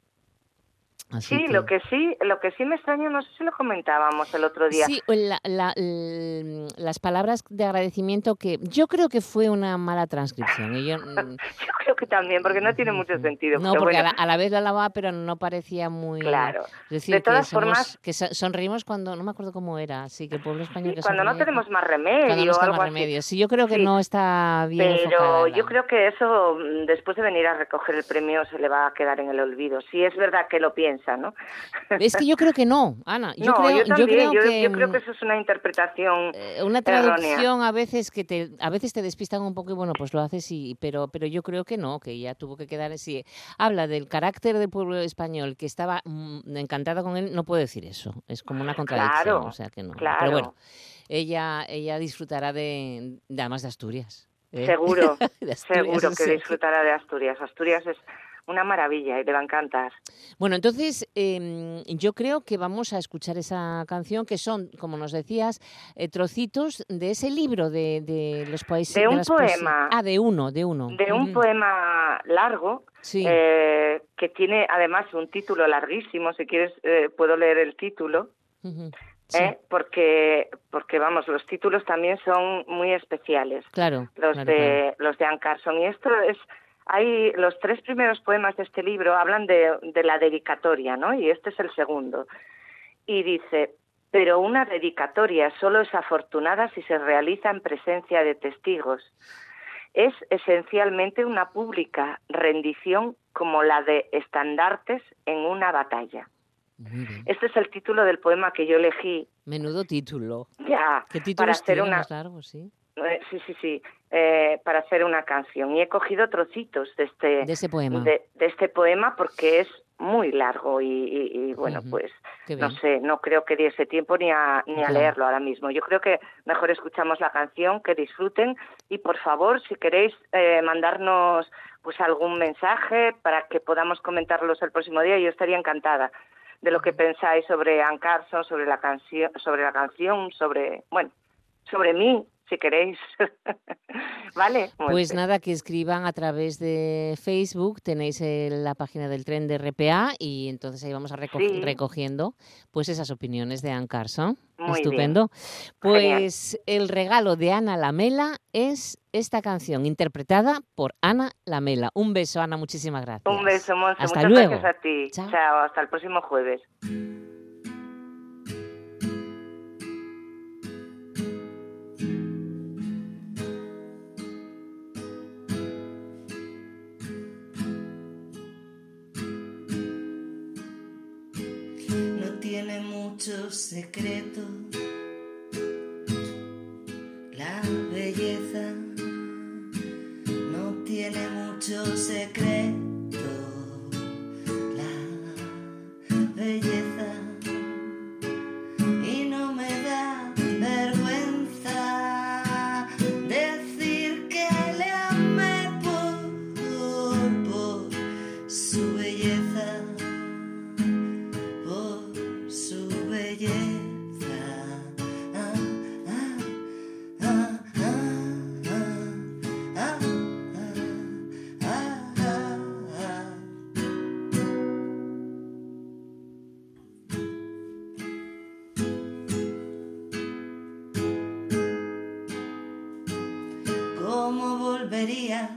Así Sí, que- lo que sí, lo que sí me extraña, no sé si lo comentábamos el otro día. Sí, la- la- l- las palabras de agradecimiento que yo creo que fue una mala transcripción. y yo, mm, Yo creo que también, porque no tiene mucho sentido. no, porque a, bueno, la, a la vez lo alababa, pero no parecía muy... Claro. Es decir, De todas que, somos- formas- que so- sonreímos cuando... No me acuerdo cómo era. Sí, que el pueblo español sí, que cuando no tenemos más Cuando remedio no o está algo más así. remedio. Sí, yo creo que Sí. no está bien Pero la- yo creo que eso, mm, después de venir a recoger el premio, se le va a quedar en el olvido. Sí, es verdad que lo piensa, ¿no? Es que yo creo que no, Ana. Yo no, creo, yo también. creo yo, que... yo creo que eso es una interpretación eh, una errónea. traducción a veces que te a veces te despistan un poco y bueno pues lo haces y pero pero yo creo que no que ya tuvo que quedar así habla del carácter del pueblo español que estaba mm, encantada con él no puedo decir eso es como una contradicción Claro, o sea que no claro. pero bueno ella ella disfrutará de, de además de Asturias ¿eh? Seguro, De Asturias, seguro o que disfrutará de Asturias. Asturias es una maravilla y le va a encantar. Bueno, entonces em, yo creo que vamos a escuchar esa canción que son, como nos decías, eh, trocitos de ese libro de, de los países. De un poema. Ah, de uno, de uno. De un poema largo, Sí. eh, que tiene además un título larguísimo. Si quieres, eh, puedo leer el título. Ujú. Sí, ¿eh? porque porque vamos los títulos también son muy especiales claro. los claro, de claro. los de Anne Carson y esto es hay los tres primeros poemas de este libro hablan de, de la dedicatoria no y este es el segundo. Y dice pero una dedicatoria solo es afortunada si se realiza en presencia de testigos. Es esencialmente una pública rendición como la de estandartes en una batalla este es el título del poema que yo elegí. Menudo título. ya ¿Qué para hacer una más largos, sí? eh, sí sí sí eh, para hacer una canción. Y he cogido trocitos de este De ese poema. de, de este poema porque es muy largo y, y- y, bueno pues no sé no creo que diese tiempo ni a ni a leerlo ahora mismo. Yo creo que mejor escuchamos la canción que disfruten y por favor si queréis eh, mandarnos pues algún mensaje para que podamos comentarlos el próximo día yo estaría encantada de lo que pensáis sobre Ann Carson, sobre la canción, sobre la canción, sobre, bueno, sobre mí, si queréis. ¿Vale? Pues nada, que escriban a través de Facebook, tenéis la página del tren de RPA y entonces ahí vamos a recogiendo pues esas opiniones de Ann Carson. Estupendo. Pues el regalo de Ana Lamela es esta canción interpretada por Ana Lamela. Un beso, Ana, muchísimas gracias. Un beso, Monse. Hasta Muchas luego. gracias a ti. Chao, hasta el próximo jueves. Tiene mucho secreto. La belleza no tiene mucho secreto. La belleza volvería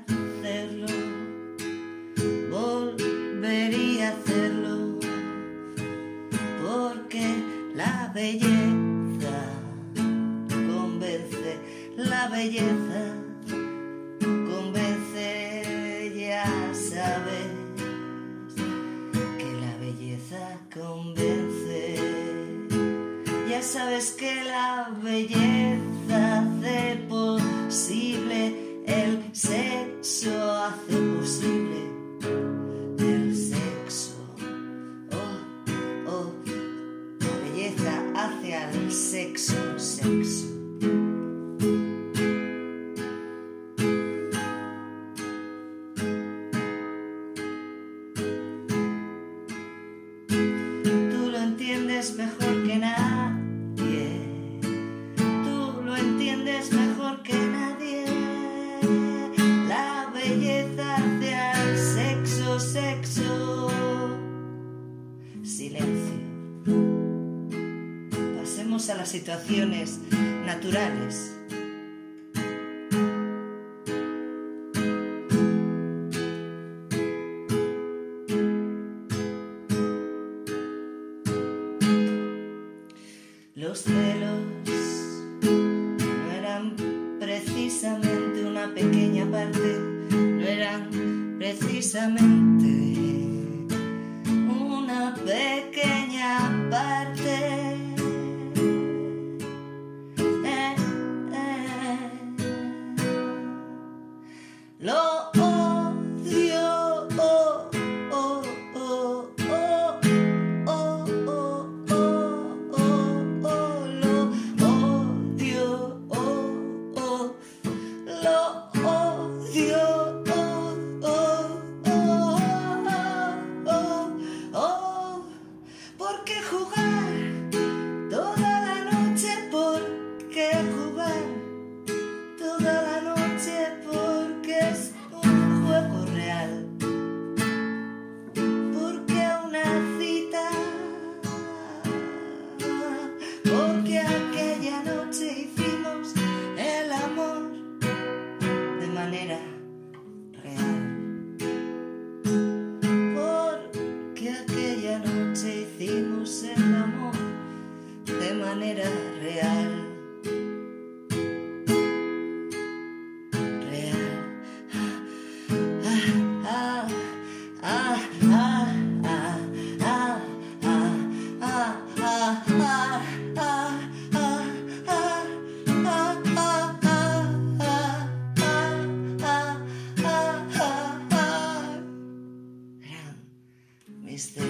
Los celos no eran precisamente una pequeña parte, no eran precisamente una pequeña parte. is the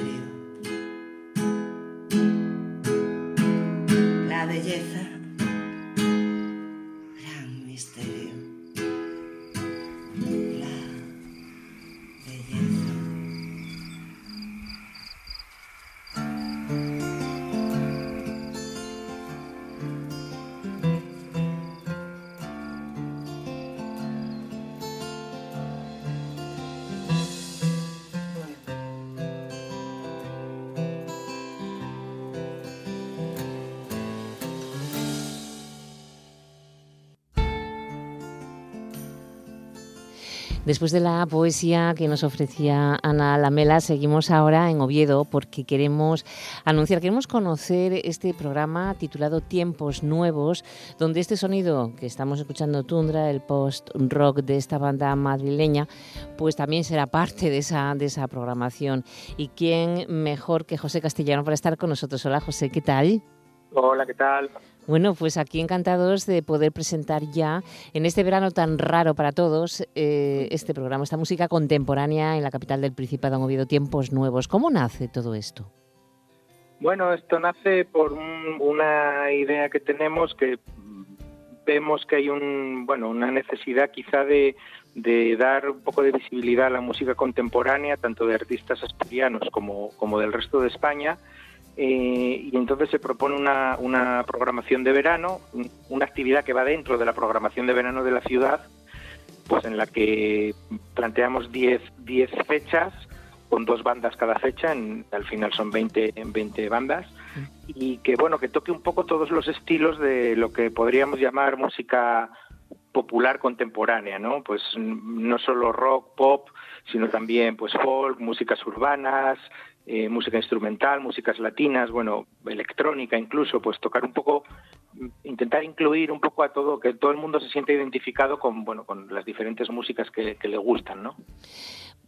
Después de la poesía que nos ofrecía Ana Lamela, seguimos ahora en Oviedo porque queremos anunciar, queremos conocer este programa titulado Tiempos Nuevos, donde este sonido que estamos escuchando, Tundra, el post-rock de esta banda madrileña, pues también será parte de esa, de esa programación. ¿Y quién mejor que José Castellano para estar con nosotros? Hola José, ¿qué tal? Hola, ¿qué tal? Bueno, pues aquí encantados de poder presentar ya en este verano tan raro para todos eh, este programa, esta música contemporánea en la capital del Principado han habido tiempos nuevos. ¿Cómo nace todo esto? Bueno, esto nace por una idea que tenemos que vemos que hay un, bueno, una necesidad quizá de, dar un poco de visibilidad a la música contemporánea, tanto de artistas asturianos como del resto de España, eh, y entonces se propone una, una, programación de verano, una actividad que va dentro de la programación de verano de la ciudad, pues en la que planteamos 10 fechas con dos bandas cada fecha, en, al final son 20, 20 bandas, y que bueno, que toque un poco todos los estilos de lo que podríamos llamar música popular contemporánea, ¿no? Pues no solo rock, pop, sino también pues folk, músicas urbanas, eh, música instrumental, músicas latinas, bueno, electrónica incluso, pues tocar un poco, intentar incluir un poco a todo, que todo el mundo se sienta identificado con, bueno, con las diferentes músicas que, le gustan, ¿no?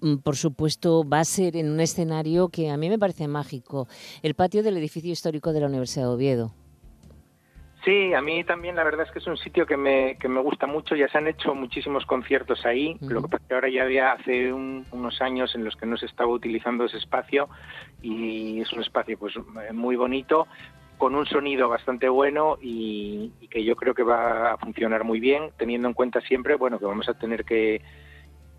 Mm, por supuesto, va a ser en un escenario que a mí me parece mágico, el patio del edificio histórico de la Universidad de Oviedo. Sí, a mí también la verdad es que es un sitio que me, que me gusta mucho. Ya se han hecho muchísimos conciertos ahí. Lo que pasa es que ahora ya había hace unos años en los que no se estaba utilizando ese espacio y es un espacio pues muy bonito con un sonido bastante bueno y, que yo creo que va a funcionar muy bien, teniendo en cuenta siempre bueno que vamos a tener que,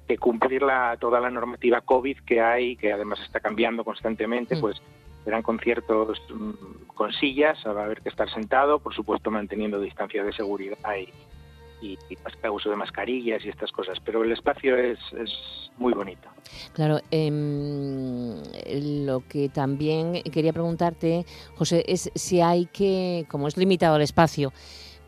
que cumplir la, toda la normativa COVID que hay, que además está cambiando constantemente, pues serán conciertos mm, con sillas, va a haber que estar sentado, por supuesto manteniendo distancia de seguridad y, y, uso de mascarillas y estas cosas, pero el espacio es, muy bonito. Claro, em, lo que también quería preguntarte, José, es si hay que, como es limitado el espacio,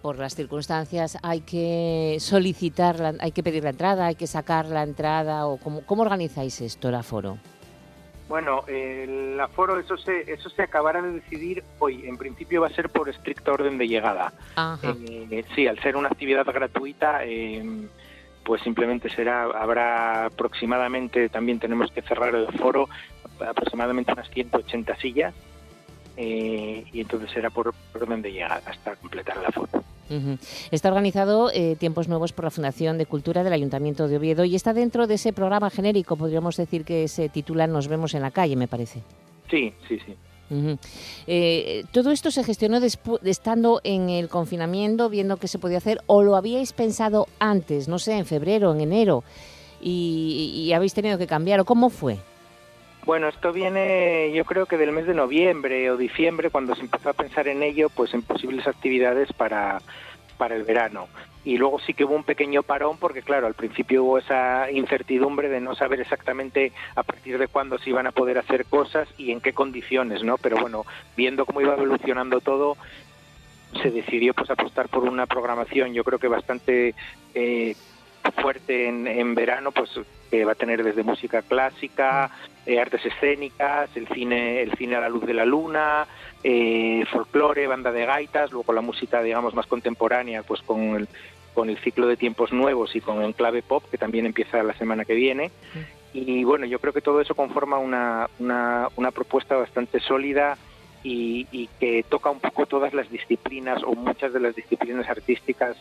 por las circunstancias, hay que solicitar, hay que pedir la entrada, hay que sacar la entrada, o cómo, cómo organizáis esto, el aforo. Bueno, el aforo, eso se, eso se acabará de decidir hoy. En principio va a ser por estricto orden de llegada. Eh, sí, al ser una actividad gratuita, eh, pues simplemente será, habrá aproximadamente, también tenemos que cerrar el aforo, aproximadamente unas 180 sillas. Eh, y entonces será por orden de llegada hasta completar el aforo. Está organizado eh, Tiempos Nuevos por la Fundación de Cultura del Ayuntamiento de Oviedo y está dentro de ese programa genérico, podríamos decir que se titula Nos vemos en la calle, me parece. Sí, sí, sí. Eh, ¿Todo esto se gestionó estando en el confinamiento, viendo qué se podía hacer, o lo habíais pensado antes, no sé, en febrero, en enero, y, y habéis tenido que cambiar, o cómo fue? Bueno, esto viene yo creo que del mes de noviembre o diciembre, cuando se empezó a pensar en ello, pues en posibles actividades para, para el verano. Y luego sí que hubo un pequeño parón porque, claro, al principio hubo esa incertidumbre de no saber exactamente a partir de cuándo se iban a poder hacer cosas y en qué condiciones, ¿no? Pero bueno, viendo cómo iba evolucionando todo, se decidió pues apostar por una programación yo creo que bastante eh, fuerte en, en verano, pues que va a tener desde música clásica, eh, artes escénicas, el cine, el cine a la luz de la luna, eh, folclore, banda de gaitas, luego la música, digamos, más contemporánea, pues con el, con el ciclo de tiempos nuevos y con el clave pop, que también empieza la semana que viene. Y bueno, yo creo que todo eso conforma una, una, una propuesta bastante sólida y, y, que toca un poco todas las disciplinas o muchas de las disciplinas artísticas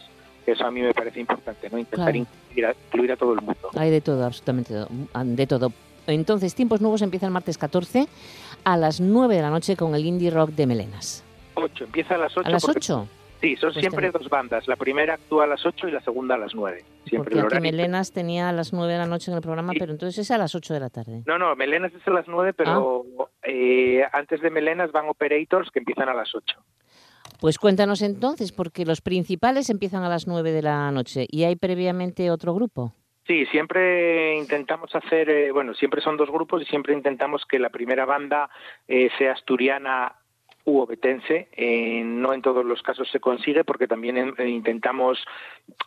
eso a mí me parece importante, ¿no? Intentar incluir, a, todo el mundo. Hay de todo, absolutamente de todo. Entonces, Tiempos Nuevos empieza el martes 14 a las 9 de la noche con el Indie Rock de Melenas. 8, empieza a las 8. ¿A las 8? Sí, son pues siempre dos bandas. La primera actúa a las 8 y la segunda a las 9. Siempre Porque Melenas tenía a las 9 de la noche en el programa, pero entonces es a las 8 de la tarde. No, no, Melenas es a las 9, pero ah. eh, antes de Melenas van Operators que empiezan a las 8. Pues cuéntanos entonces, porque los principales empiezan a las 9 de la noche y hay previamente otro grupo. Sí, siempre intentamos hacer, eh, bueno, siempre son dos grupos y siempre intentamos que la primera banda eh, sea asturiana u obetense. Eh, no en todos los casos se consigue porque también eh, intentamos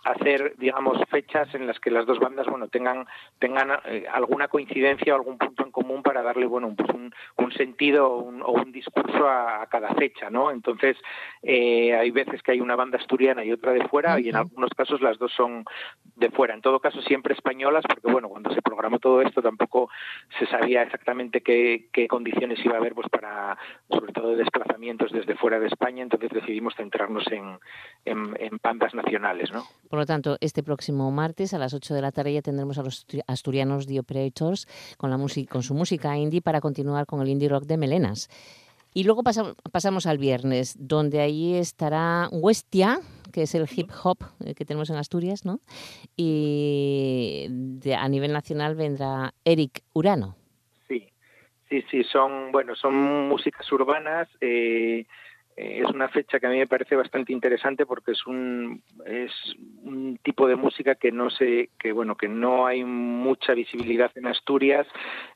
hacer, digamos, fechas en las que las dos bandas, bueno, tengan tengan eh, alguna coincidencia o algún punto en común para darle, bueno, pues un, un sentido o un, o un discurso a, a, cada fecha, ¿no? Entonces, hay veces que hay una banda asturiana y otra de fuera y en algunos casos las dos son de fuera. En todo caso, siempre españolas porque, bueno, cuando se programó todo esto tampoco se sabía exactamente qué, qué condiciones iba a haber, pues para, sobre todo, desde fuera de España, entonces decidimos centrarnos en, en, bandas nacionales. ¿no? Por lo tanto, este próximo martes a las 8 de la tarde ya tendremos a los asturianos The Operators con, la con su música indie para continuar con el indie rock de Melenas. Y luego pasamos, pasamos al viernes, donde ahí estará Westia, que es el hip hop eh, que tenemos en Asturias, ¿no? Y a nivel nacional vendrá Eric Urano. Sí, sí, son, bueno, son músicas urbanas. Eh, es una fecha que a mí me parece bastante interesante porque es un es un tipo de música que no sé que bueno que no hay mucha visibilidad en Asturias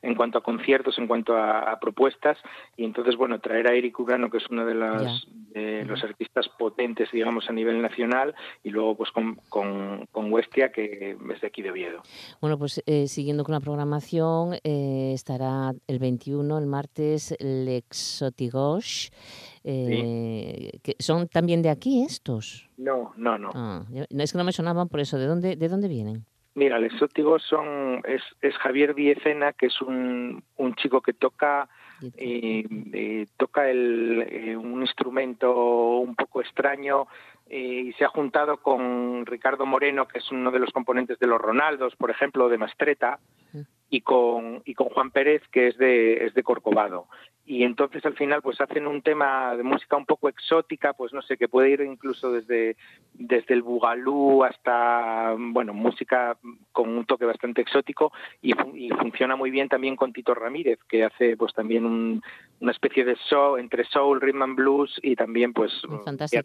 en cuanto a conciertos en cuanto a, a propuestas. Y entonces bueno traer a Eric Urano que es uno de las de los artistas potentes digamos a nivel nacional y luego pues con, con, con Huestia que es de aquí de Oviedo. Bueno pues eh, siguiendo con la programación eh, estará el 21 el martes el Eh, que ¿Son también de aquí estos? No, no, no. Ah, es que no me sonaban por eso. ¿De dónde, de dónde vienen? Mira, el exótico son, es, es Javier Diezena, que es un, un chico que toca eh, eh, toca el, eh, un instrumento un poco extraño y se ha juntado con Ricardo Moreno, que es uno de los componentes de los Ronaldos, por ejemplo, de Mastreta, y con, y con Juan Pérez, que es de, es de Corcovado. Y entonces al final pues hacen un tema de música un poco exótica, pues no sé, que puede ir incluso desde, desde el bugalú hasta, bueno, música con un toque bastante exótico y, y funciona muy bien también con Tito Ramírez, que hace pues también un, una especie de show entre soul, rhythm and blues y también pues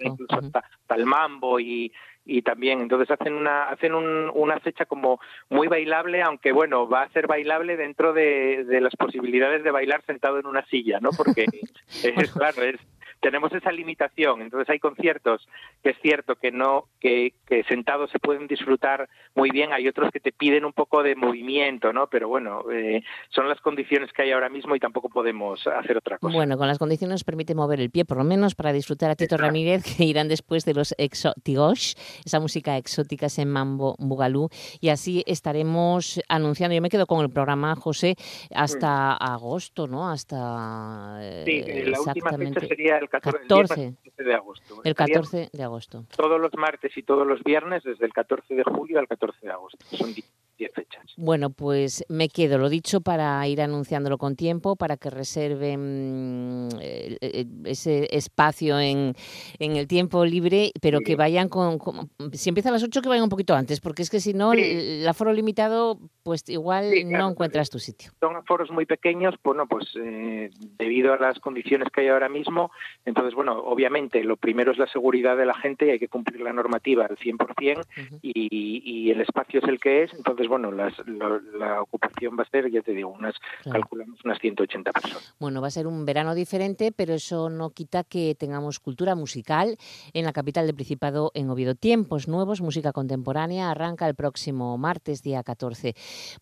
incluso hasta, hasta el mambo y, y también entonces hacen una hacen un, una fecha como muy bailable aunque bueno va a ser bailable dentro de, de las posibilidades de bailar sentado en una silla no porque es claro es tenemos esa limitación. Entonces hay conciertos que es cierto que no que, que sentados se pueden disfrutar muy bien, hay otros que te piden un poco de movimiento, ¿no? Pero bueno, eh, son las condiciones que hay ahora mismo y tampoco podemos hacer otra cosa. Bueno, con las condiciones nos permite mover el pie, por lo menos para disfrutar a Tito. Ramírez, que irán después de los exóticos, esa música exótica, ese mambo bugalú, y así estaremos anunciando. Yo me quedo con el programa, José, hasta mm. agosto, ¿no? Hasta... Sí, la última fecha sería el 14, 14. El 14 de agosto. El 14 de agosto. Todos los martes y todos los viernes, desde el 14 de julio al 14 de agosto. Son 10 fechas. Bueno, pues me quedo, lo dicho, para ir anunciándolo con tiempo, para que reserven eh, ese espacio en, en, el tiempo libre, pero sí. que vayan con, con, Si empieza a las 8, que vayan un poquito antes, porque es que si no, sí. el, el, aforo limitado, pues igual sí, claro, no encuentras tu sitio. Son aforos muy pequeños, bueno, pues eh, debido a las condiciones que hay ahora mismo, entonces, bueno, obviamente lo primero es la seguridad de la gente y hay que cumplir la normativa al 100% uh -huh. y, y el espacio es el que es, entonces, bueno, las, la, la, ocupación va a ser, ya te digo, unas claro. calculamos unas 180 personas. Bueno, va a ser un verano diferente, pero eso no quita que tengamos cultura musical en la capital del Principado en Oviedo. Tiempos nuevos, música contemporánea, arranca el próximo martes, día 14.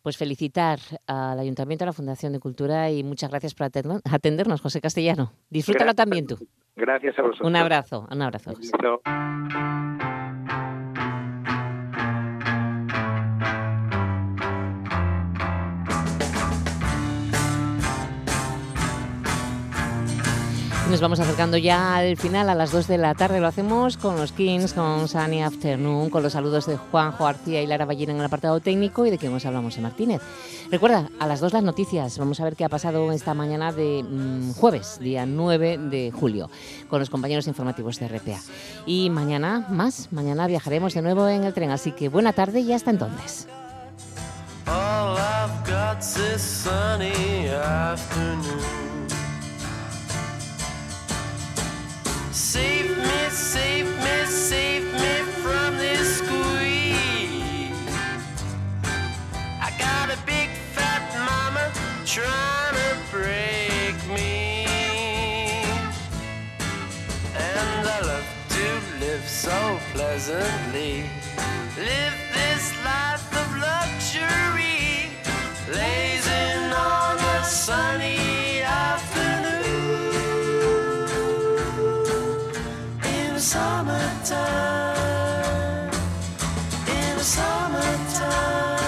Pues felicitar al Ayuntamiento, a la Fundación de Cultura y muchas gracias por atendernos, José Castellano. Disfrútalo gracias, también tú. Gracias a vosotros. Un abrazo, un abrazo. Nos vamos acercando ya al final, a las 2 de la tarde. Lo hacemos con los Kings, con Sunny Afternoon, con los saludos de Juanjo García y Lara Ballina en el apartado técnico y de quien nos hablamos en Martínez. Recuerda, a las 2 las noticias. Vamos a ver qué ha pasado esta mañana de mmm, jueves, día 9 de julio, con los compañeros informativos de RPA. Y mañana más, mañana viajaremos de nuevo en el tren. Así que buena tarde y hasta entonces. Save me, save me, save me from this squeeze. I got a big fat mama to break me. And I love to live so pleasantly. Live this life of luxury, blazing on the sunny summertime, in the summertime,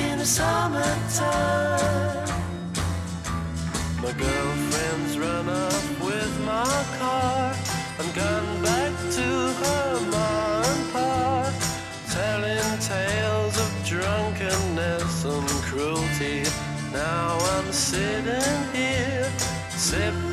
in the summertime. My girlfriend's run up with my car I'm gone back to her mom park, telling tales of drunkenness and cruelty. Now I'm sitting here, sipping.